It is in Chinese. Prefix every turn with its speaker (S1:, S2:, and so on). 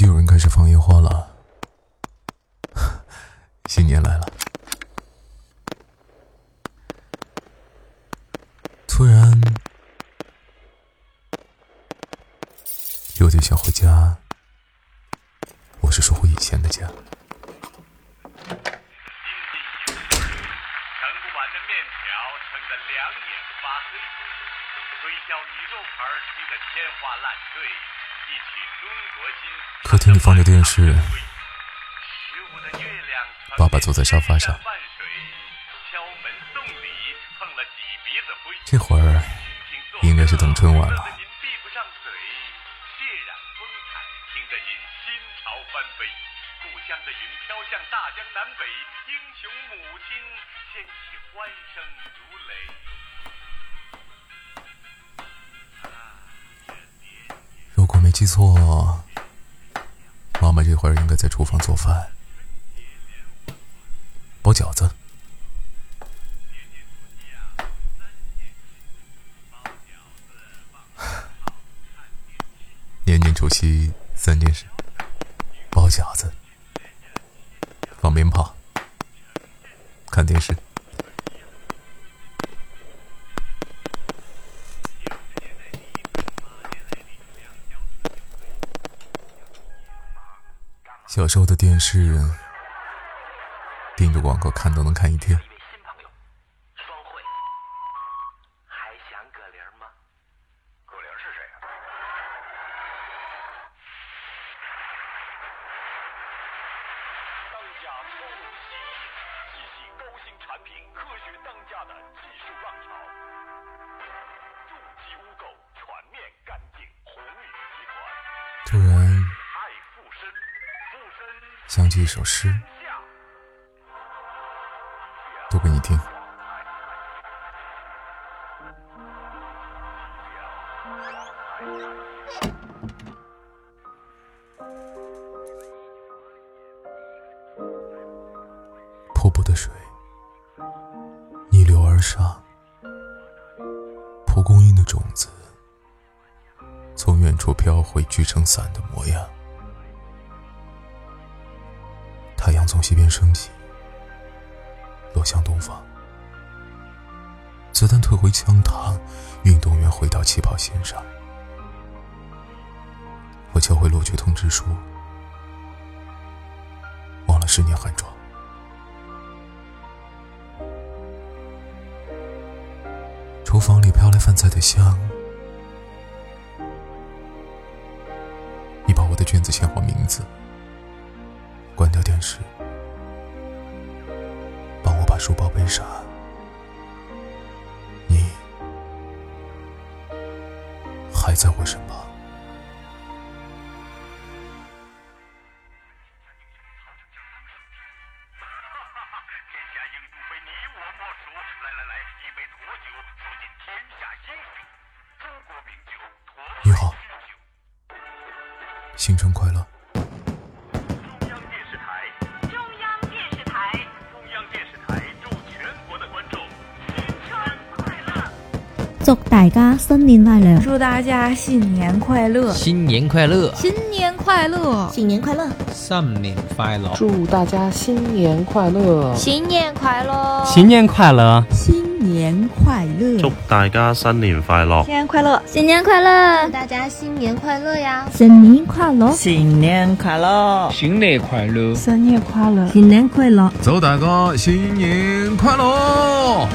S1: 经有人开始放烟花了，新年来了。突然有点想回家，我是说回以前的家。
S2: 面条盛得两眼发黑，推销牛肉盘吹得天花乱坠，
S1: 客厅里放着电视，爸爸坐在沙发上。这会儿应该是等春晚了。记错，妈妈这会儿应该在厨房做饭，包饺子。年年除夕三件事：包饺子、放鞭炮、看电视。小时候的电视，盯着广告看都能看一天。想起一首诗，读给你听。瀑布的水逆流而上，蒲公英的种子从远处飘回，聚成伞的模样。从西边升起，落向东方。子弹退回枪膛，运动员回到起跑线上。我交回录取通知书，忘了十年寒窗。厨房里飘来饭菜的香，你把我的卷子签好名字，关掉电视，帮我把书包背上。你还在我身旁。你好，
S2: 新春快乐！
S3: 祝大家新年快乐！
S4: 祝大家新年快乐！
S5: 新年快乐！
S4: 新年快乐！
S3: 新年快乐！
S5: 新年快乐！
S6: 祝大家新年快乐！
S7: 新年快乐！
S5: 新年快乐！
S3: 新年快乐！
S8: 祝大家新年快乐！
S4: 新年快乐！
S7: 新年快乐！大家新年快乐呀！
S3: 新年快乐！
S4: 新年快乐！
S5: 新年快乐！
S4: 新年快乐！
S3: 新年快乐！
S1: 祝大家新年快乐！